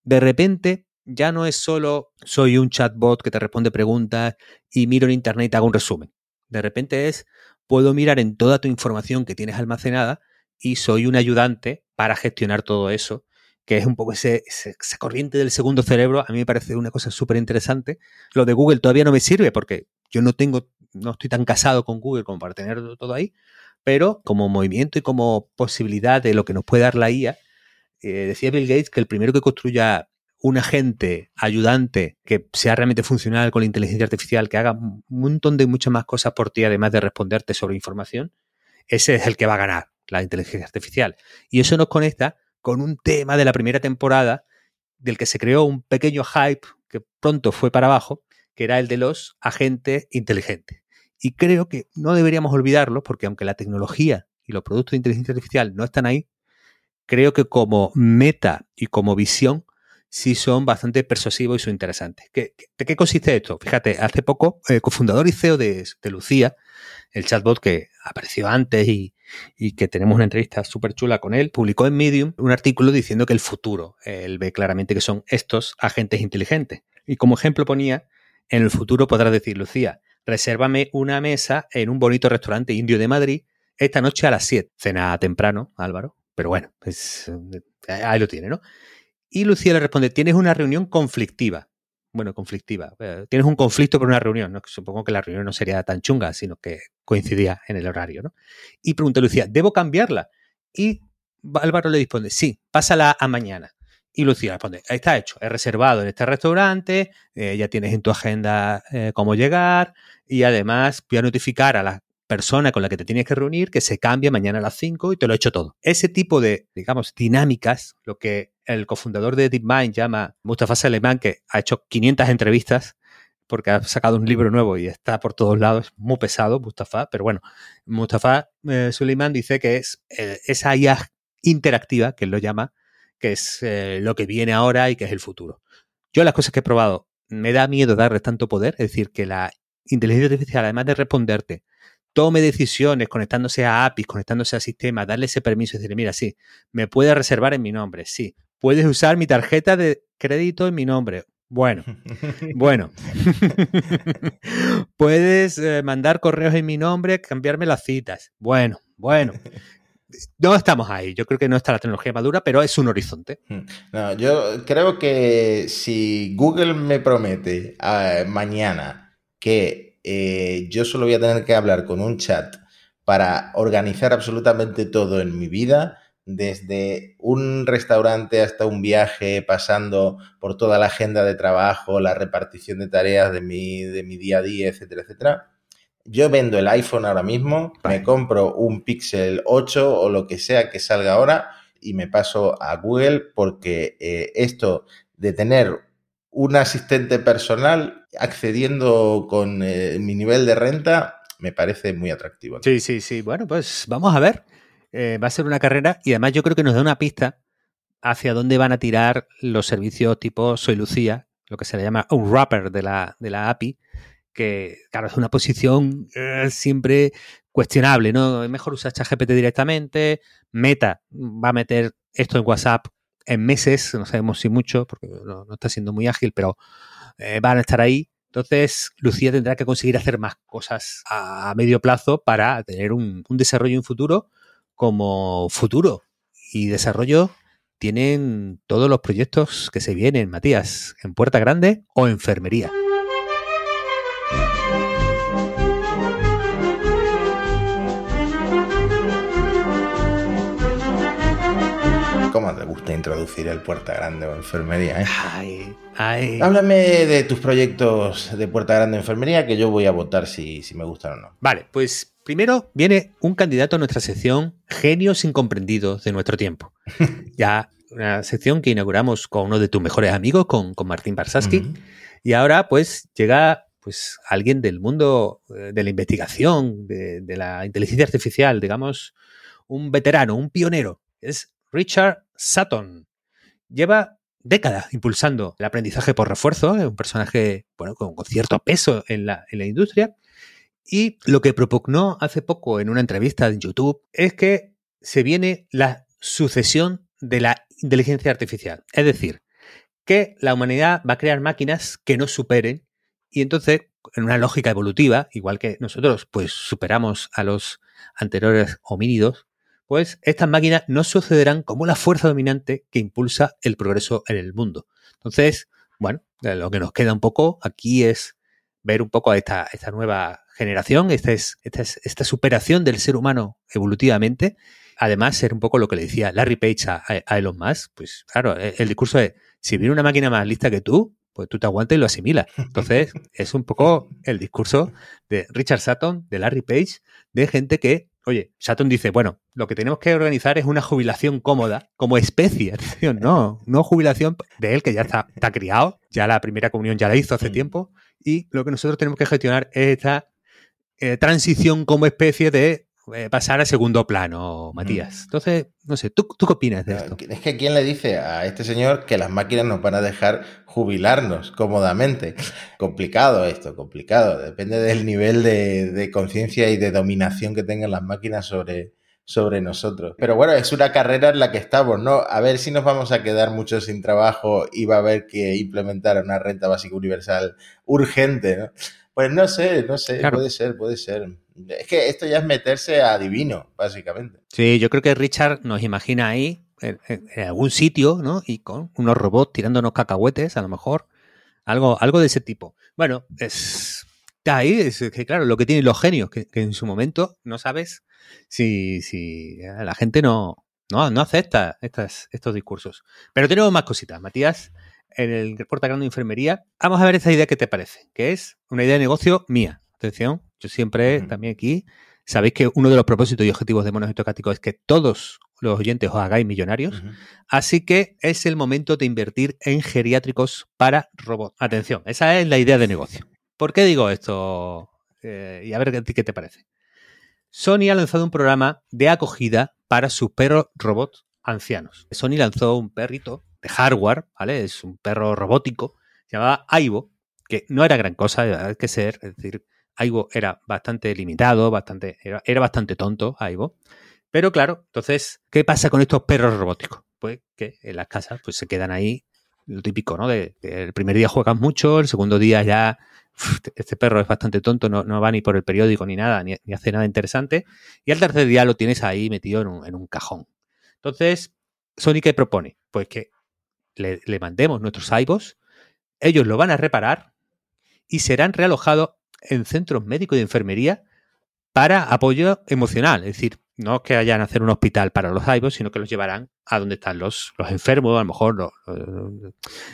de repente ya no es solo soy un chatbot que te responde preguntas y miro en internet y te hago un resumen. De repente es puedo mirar en toda tu información que tienes almacenada y soy un ayudante para gestionar todo eso, que es un poco ese, esa corriente del segundo cerebro. A mí me parece una cosa súper interesante. Lo de Google todavía no me sirve porque yo no tengo, no estoy tan casado con Google como para tener todo ahí, pero como movimiento y como posibilidad de lo que nos puede dar la IA, eh, decía Bill Gates que el primero que construya un agente ayudante que sea realmente funcional con la inteligencia artificial, que haga un montón de muchas más cosas por ti, además de responderte sobre información, ese es el que va a ganar, la inteligencia artificial. Y eso nos conecta con un tema de la primera temporada del que se creó un pequeño hype que pronto fue para abajo, que era el de los agentes inteligentes. Y creo que no deberíamos olvidarlo porque aunque la tecnología y los productos de inteligencia artificial no están ahí, creo que como meta y como visión sí son bastante persuasivos y son interesantes. ¿Qué, ¿De qué consiste esto? Fíjate, hace poco, el cofundador y CEO de, Lucía, el chatbot que apareció antes y, que tenemos una entrevista súper chula con él, publicó en Medium un artículo diciendo que el futuro, él ve claramente que son estos agentes inteligentes. Y como ejemplo ponía, en el futuro podrás decir, Lucía, resérvame una mesa en un bonito restaurante indio de Madrid esta noche a las 7. Cena temprano, Álvaro, pero bueno, pues, ahí lo tiene, ¿no? Y Lucía le responde, tienes una reunión conflictiva. Bueno, conflictiva. Eh, tienes un conflicto por una reunión, ¿no? Supongo que la reunión no sería tan chunga, sino que coincidía en el horario, ¿no? Y pregunta Lucía, ¿debo cambiarla? Y Álvaro le responde, sí, pásala a mañana. Y Lucía responde, está hecho, he reservado en este restaurante, eh, ya tienes en tu agenda eh, cómo llegar y además voy a notificar a la persona con la que te tienes que reunir que se cambia mañana a las 5 y te lo he hecho todo. Ese tipo de, digamos, dinámicas, lo que el cofundador de DeepMind llama Mustafa Saleman, que ha hecho 500 entrevistas porque ha sacado un libro nuevo y está por todos lados, muy pesado Mustafa, pero bueno, Mustafa eh, Suleiman dice que es eh, esa IA interactiva, que él lo llama, que es eh, lo que viene ahora y que es el futuro. Yo las cosas que he probado, me da miedo darle tanto poder, es decir, que la inteligencia artificial, además de responderte, tome decisiones conectándose a APIs, conectándose a sistemas, darle ese permiso y decirle, mira, sí, me puedes reservar en mi nombre, sí, puedes usar mi tarjeta de crédito en mi nombre. Bueno, *laughs* bueno. *laughs* puedes eh, mandar correos en mi nombre, cambiarme las citas. Bueno, bueno. No estamos ahí. Yo creo que no está la tecnología madura, pero es un horizonte. Hmm. No, yo creo que si Google me promete ah, mañana que eh, yo solo voy a tener que hablar con un chat para organizar absolutamente todo en mi vida, desde un restaurante hasta un viaje, pasando por toda la agenda de trabajo, la repartición de tareas de mi, de mi día a día, etcétera, etcétera. Yo vendo el iPhone ahora mismo, me compro un Pixel 8 o lo que sea que salga ahora y me paso a Google porque eh, esto de tener un asistente personal accediendo con eh, mi nivel de renta me parece muy atractivo. Sí, sí, sí. Bueno, pues vamos a ver. Eh, va a ser una carrera y además yo creo que nos da una pista hacia dónde van a tirar los servicios tipo Soy Lucía, lo que se le llama un wrapper de la, de la API, que claro, es una posición eh, siempre cuestionable, ¿no? Mejor usar ChatGPT directamente, Meta va a meter esto en WhatsApp en meses, no sabemos si mucho, porque no, está siendo muy ágil, pero eh, van a estar ahí. Entonces, Lucía tendrá que conseguir hacer más cosas a, medio plazo para tener un, un desarrollo en futuro como futuro. Y desarrollo tienen todos los proyectos que se vienen, Matías, en Puerta Grande o Enfermería. ¿Cómo te gusta introducir el Puerta Grande o Enfermería? Eh? Háblame de tus proyectos de Puerta Grande o Enfermería, que yo voy a votar si, si me gustan o no. Vale, pues primero viene un candidato a nuestra sección Genios incomprendidos de nuestro tiempo. *laughs* ya una sección que inauguramos con uno de tus mejores amigos, con, Martín Barsaski. Y ahora, pues, llega pues alguien del mundo eh, de la investigación, de, de, la inteligencia artificial, digamos, un veterano, un pionero. Es Richard Sutton. Lleva décadas impulsando el aprendizaje por refuerzo, es un personaje bueno, con, cierto peso en la, en la industria. Y lo que propugnó hace poco en una entrevista en YouTube es que se viene la sucesión de la inteligencia artificial. Es decir, que la humanidad va a crear máquinas que nos superen y entonces, en una lógica evolutiva, igual que nosotros pues superamos a los anteriores homínidos, pues estas máquinas no sucederán como la fuerza dominante que impulsa el progreso en el mundo. Entonces, bueno, lo que nos queda un poco aquí es ver un poco a esta, esta nueva generación, esta, es, esta, es, esta superación del ser humano evolutivamente. Además, ser un poco lo que le decía Larry Page a, a Elon Musk, pues claro, el discurso es, si viene una máquina más lista que tú, pues tú te aguantas y lo asimilas. *laughs* Entonces, es un poco el discurso de Richard Sutton, de Larry Page, de gente que, oye, Sutton dice, bueno, lo que tenemos que organizar es una jubilación cómoda como especie. *laughs* No, no jubilación de él que ya está, está criado, ya la primera comunión ya la hizo hace mm. tiempo, y lo que nosotros tenemos que gestionar es esta eh, transición como especie de eh, pasar a segundo plano, Matías. Entonces, no sé, ¿tú, ¿tú qué opinas de esto? Es que ¿quién le dice a este señor que las máquinas nos van a dejar jubilarnos cómodamente? complicado esto, complicado. Depende del nivel de, conciencia y de dominación que tengan las máquinas sobre, sobre nosotros. Pero bueno, es una carrera en la que estamos, ¿no? A ver si nos vamos a quedar muchos sin trabajo y va a haber que implementar una renta básica universal urgente, ¿no? Pues no sé, no sé, puede ser, puede ser. Es que esto ya es meterse a divino, básicamente. Sí, yo creo que Richard nos imagina ahí, en, algún sitio, ¿no? Y con unos robots tirándonos cacahuetes, a lo mejor. Algo, algo de ese tipo. Bueno, es. Está ahí, es que claro, lo que tienen los genios, que, en su momento no sabes si, si la gente no, no, no acepta estas, estos discursos. Pero tenemos más cositas. Matías, en el reporte grande de enfermería, vamos a ver esa idea que te parece, que es una idea de negocio mía. Atención, yo siempre también aquí, sabéis que uno de los propósitos y objetivos de Monos Estocásticos es que todos los oyentes os hagáis millonarios, así que es el momento de invertir en geriátricos para robots. Atención, esa es la idea de negocio. ¿Por qué digo esto? Eh, y a ver qué te parece. Sony ha lanzado un programa de acogida para sus perros robots ancianos. Sony lanzó un perrito de hardware, ¿vale? Es un perro robótico, se llamaba Aibo, que no era gran cosa, hay que ser, es decir, Aibo era bastante limitado, bastante, era, bastante tonto, Aibo. Pero claro, entonces, ¿qué pasa con estos perros robóticos? Pues que en las casas pues se quedan ahí, lo típico, ¿no? De, el primer día juegas mucho, el segundo día ya este perro es bastante tonto, no, va ni por el periódico ni nada, ni, hace nada interesante. Y al tercer día lo tienes ahí metido en un, cajón. Entonces, Sony, ¿qué propone? Pues que le, mandemos nuestros iPods, ellos lo van a reparar y serán realojados en centros médicos y de enfermería para apoyo emocional. Es decir, no que vayan a hacer un hospital para los iPods, sino que los llevarán a donde están los, los enfermos, a lo mejor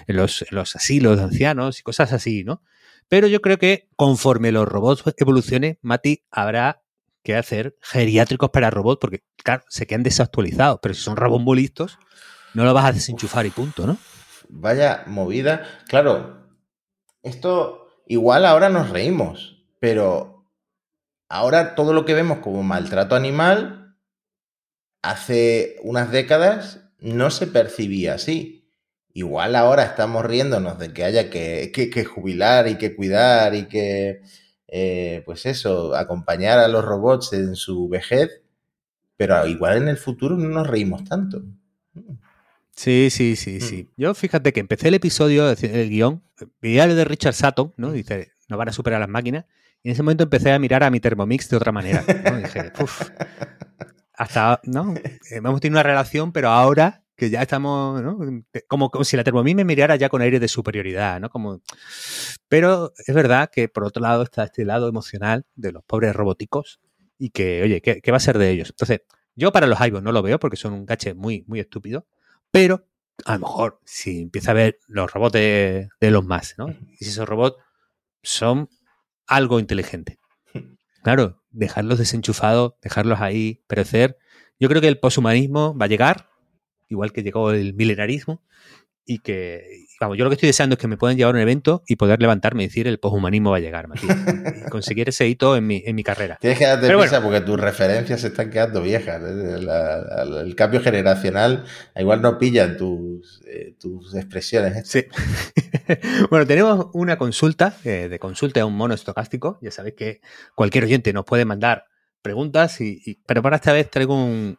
los, los, asilos de ancianos y cosas así, ¿no? Pero yo creo que conforme los robots evolucionen, Mati, habrá que hacer geriátricos para robots, porque, claro, se quedan desactualizados, pero si son robots muy no lo vas a desenchufar y punto, ¿no? Vaya movida. Claro, esto igual ahora nos reímos, pero ahora todo lo que vemos como maltrato animal, hace unas décadas no se percibía así. Igual ahora estamos riéndonos de que haya que, jubilar y que cuidar y que, eh, pues eso, acompañar a los robots en su vejez, pero igual en el futuro no nos reímos tanto. Sí, sí, sí, sí. Mm. Yo fíjate que empecé el episodio, el guion, veía de Richard Sutton, ¿no? Dice, no van a superar las máquinas. Y en ese momento empecé a mirar a mi Thermomix de otra manera. ¿no? dije, uff, hasta, ¿no? Hemos tenido una relación, pero ahora que ya estamos, ¿no? Como, como, si la Thermomix me mirara ya con aire de superioridad, ¿no? Como... Pero es verdad que por otro lado está este lado emocional de los pobres robóticos y que, oye, ¿qué, qué va a ser de ellos? Entonces, yo para los iPhones no lo veo porque son un gache muy, muy estúpido. Pero a lo mejor si empieza a ver los robots de, los más, ¿no? Y si esos robots son algo inteligente. *laughs* Claro, dejarlos desenchufados, dejarlos ahí perecer. Yo creo que el poshumanismo va a llegar, igual que llegó el milenarismo, y que, vamos, yo lo que estoy deseando es que me puedan llevar a un evento y poder levantarme y decir el poshumanismo va a llegar, Matías. *laughs* conseguir ese hito en mi, en mi carrera. Tienes que darte prisa porque tus referencias se están quedando viejas. ¿eh? el cambio generacional igual no pillan tus, eh, tus expresiones. ¿eh? Sí. *laughs* bueno, tenemos una consulta de consulta a un mono estocástico. Ya sabéis que cualquier oyente nos puede mandar preguntas, y, pero para esta vez traigo un,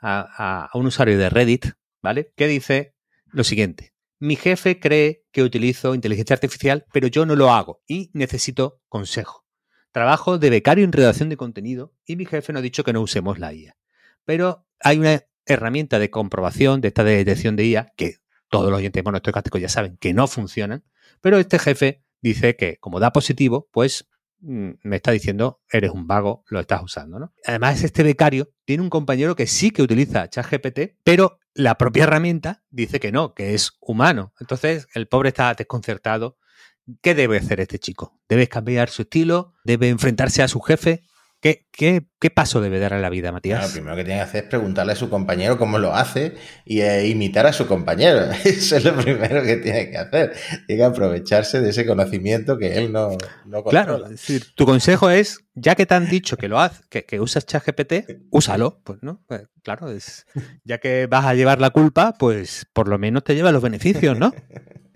a, un usuario de Reddit, ¿vale? Que dice lo siguiente. Mi jefe cree que utilizo inteligencia artificial, pero yo no lo hago y necesito consejo. Trabajo de becario en redacción de contenido y mi jefe nos ha dicho que no usemos la IA. Pero hay una herramienta de comprobación de esta detección de IA que todos los oyentes monoestocásticos ya saben que no funcionan, pero este jefe dice que como da positivo, pues me está diciendo, eres un vago, lo estás usando, ¿no? Además, este becario tiene un compañero que sí que utiliza ChatGPT, pero la propia herramienta dice que no, que es humano. Entonces, el pobre está desconcertado. ¿Qué debe hacer este chico? ¿Debe cambiar su estilo? ¿Debe enfrentarse a su jefe? ¿Qué, qué, paso debe dar en la vida, Matías? lo primero que tiene que hacer es preguntarle a su compañero cómo lo hace y eh, imitar a su compañero. *laughs* Eso es lo primero que tiene que hacer. Tiene que aprovecharse de ese conocimiento que él no, no Claro, tu consejo es, ya que te han dicho que lo haces, que, que usas ChatGPT, úsalo. Pues, ¿no? Pues, claro, es, ya que vas a llevar la culpa, pues por lo menos te lleva los beneficios, ¿no? *laughs*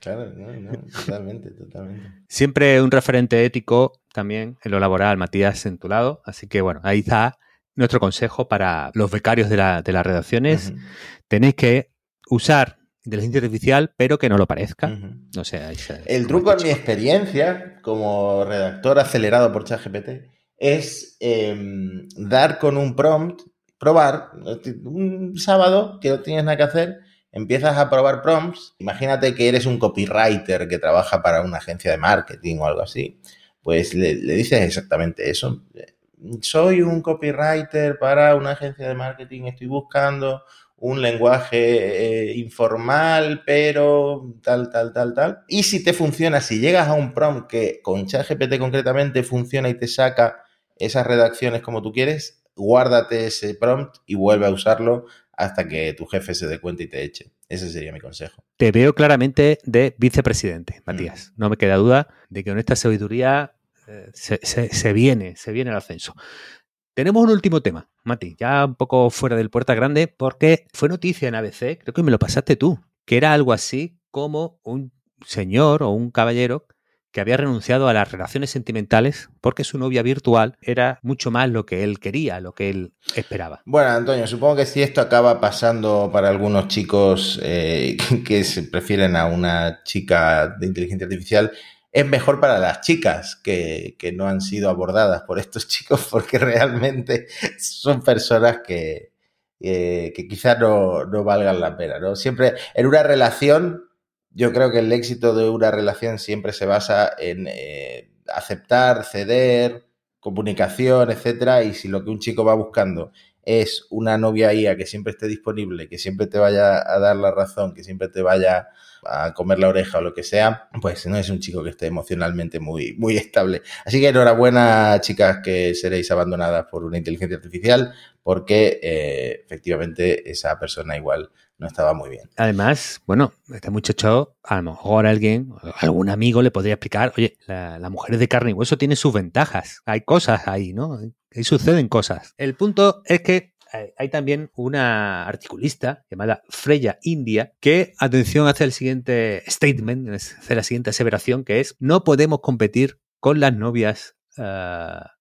Claro, no, no, totalmente, totalmente. Siempre un referente ético también en lo laboral, Matías, en tu lado. Así que bueno, ahí está nuestro consejo para los becarios de, las redacciones. Tenéis que usar inteligencia artificial, pero que no lo parezca. No sé. El truco en mi experiencia como redactor acelerado por ChatGPT es em, dar con un prompt, probar un sábado que no tienes nada que hacer empiezas a probar prompts, imagínate que eres un copywriter que trabaja para una agencia de marketing o algo así, pues le, dices exactamente eso. Soy un copywriter para una agencia de marketing, estoy buscando un lenguaje eh, informal, pero tal, tal, tal, tal. Y si te funciona, si llegas a un prompt que con ChatGPT concretamente funciona y te saca esas redacciones como tú quieres, guárdate ese prompt y vuelve a usarlo hasta que tu jefe se dé cuenta y te eche. Ese sería mi consejo. Te veo claramente de vicepresidente, Matías. Mm. No me queda duda de que con esta sabiduría eh, se, viene, se viene el ascenso. Tenemos un último tema, Mati, ya un poco fuera del puerta grande, porque fue noticia en ABC, creo que me lo pasaste tú, que era algo así como un señor o un caballero que había renunciado a las relaciones sentimentales porque su novia virtual era mucho más lo que él quería, lo que él esperaba. Bueno, Antonio, supongo que si esto acaba pasando para algunos chicos eh, *laughs* que se prefieren a una chica de inteligencia artificial, es mejor para las chicas que, no han sido abordadas por estos *laughs* chicos porque realmente son personas que, eh, que quizás no, no valgan la pena. ¿no? Siempre en una relación yo creo que el éxito de una relación siempre se basa en eh, aceptar, ceder, comunicación, etcétera, y si lo que un chico va buscando es una novia IA que siempre esté disponible, que siempre te vaya a dar la razón, que siempre te vaya a comer la oreja o lo que sea, pues no es un chico que esté emocionalmente muy, muy estable. Así que enhorabuena, chicas, que seréis abandonadas por una inteligencia artificial, porque eh, efectivamente esa persona igual no estaba muy bien. Además, bueno, este muchacho, a lo mejor alguien, algún amigo le podría explicar, oye, la, mujer de carne y hueso tiene sus ventajas. Hay cosas ahí, ¿no? Ahí suceden cosas. El punto es que hay también una articulista llamada Freya India que, atención, hace el siguiente statement, hace la siguiente aseveración, que es, no podemos competir con las novias ah,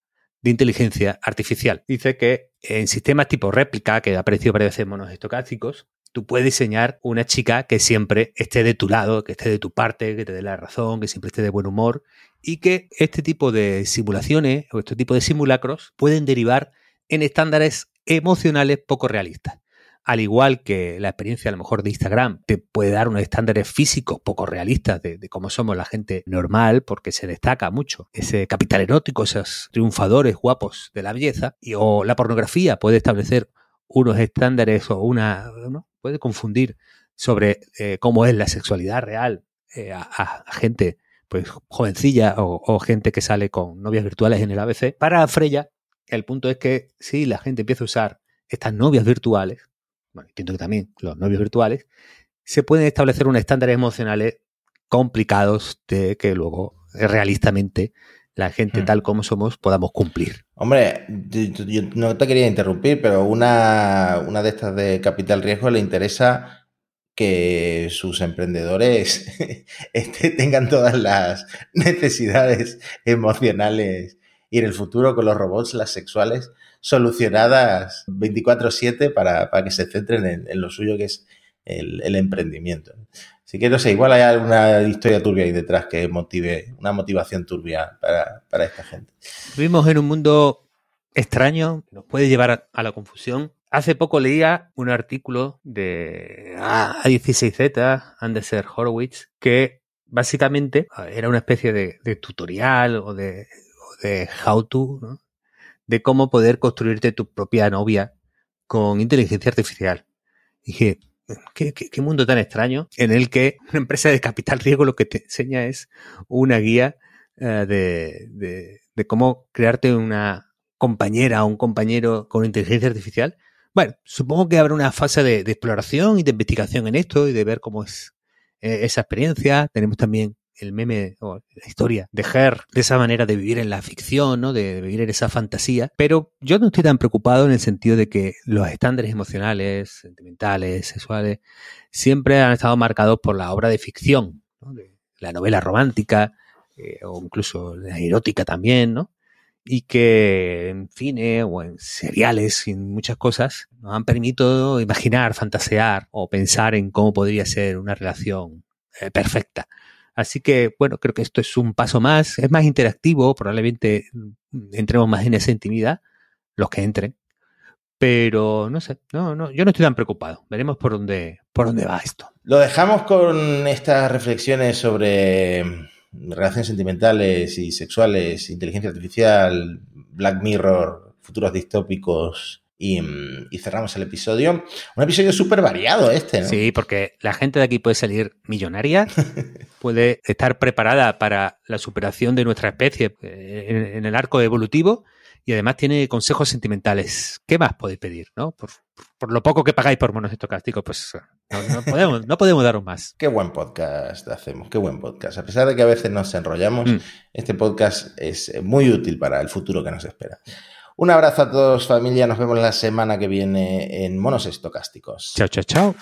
de inteligencia artificial. Dice que en sistemas tipo réplica, que ha aparecido varias veces en monos estocásticos, tú puedes diseñar una chica que siempre esté de tu lado, que esté de tu parte, que te dé la razón, que siempre esté de buen humor y que este tipo de simulaciones o este tipo de simulacros pueden derivar en estándares emocionales poco realistas. Al igual que la experiencia a lo mejor de Instagram te puede dar unos estándares físicos poco realistas de, cómo somos la gente normal, porque se destaca mucho ese capital erótico, esos triunfadores guapos de la belleza, y, o la pornografía puede establecer unos estándares o una, puede confundir sobre eh, cómo es la sexualidad real eh, a, gente pues jovencilla o, gente que sale con novias virtuales en el ABC. Para Freya, el punto es que si la gente empieza a usar estas novias virtuales, bueno, entiendo que también los novios virtuales, se pueden establecer unos estándares emocionales complicados de que luego realistamente la gente hmm. tal como somos podamos cumplir. Hombre, yo, no te quería interrumpir, pero una, una de estas de capital riesgo le interesa que sus emprendedores *laughs* este, tengan todas las necesidades emocionales y en el futuro con los robots, las sexuales, solucionadas 24/7 para, para, que se centren en, lo suyo que es el, emprendimiento. Así que no sé, igual hay alguna historia turbia ahí detrás que motive, una motivación turbia para, para esta gente. Vivimos en un mundo extraño, nos puede llevar a la confusión. Hace poco leía un artículo de A16Z, Anderser Horowitz, que básicamente era una especie de, tutorial o de, how to, de cómo poder construirte tu propia novia con inteligencia artificial. Y dije, ¿qué, qué, mundo tan extraño en el que una empresa de capital riesgo lo que te enseña es una guía eh, de, de cómo crearte una compañera o un compañero con inteligencia artificial. Bueno, supongo que habrá una fase de, exploración y de investigación en esto y de ver cómo es eh, esa experiencia. Tenemos también el meme o la historia de Her, de esa manera de vivir en la ficción, ¿no? De, vivir en esa fantasía. Pero yo no estoy tan preocupado en el sentido de que los estándares emocionales, sentimentales, sexuales, siempre han estado marcados por la obra de ficción, la novela romántica, eh, o incluso la erótica también, ¿no? y que en cine o en seriales y en muchas cosas nos han permitido imaginar, fantasear o pensar en cómo podría ser una relación eh, perfecta. Así que, bueno, creo que esto es un paso más, es más interactivo, probablemente entremos más en esa intimidad, los que entren. Pero no sé, no, no, yo no estoy tan preocupado. Veremos por dónde, por dónde va esto. Lo dejamos con estas reflexiones sobre relaciones sentimentales y sexuales, inteligencia artificial, Black Mirror, futuros distópicos y, cerramos el episodio. Un episodio súper variado este, ¿no? Sí, porque la gente de aquí puede salir millonaria, *laughs* puede estar preparada para la superación de nuestra especie eh, en el arco evolutivo y además tiene consejos sentimentales. ¿Qué más podéis pedir? ¿no? Por, lo poco que pagáis por monos estocásticos, pues no, podemos, no podemos daros más. *laughs* Qué buen podcast hacemos, qué buen podcast. A pesar de que a veces nos enrollamos, mm. este podcast es muy útil para el futuro que nos espera. Un abrazo a todos familia, nos vemos la semana que viene en Monos Estocásticos. Chao, chao, chao.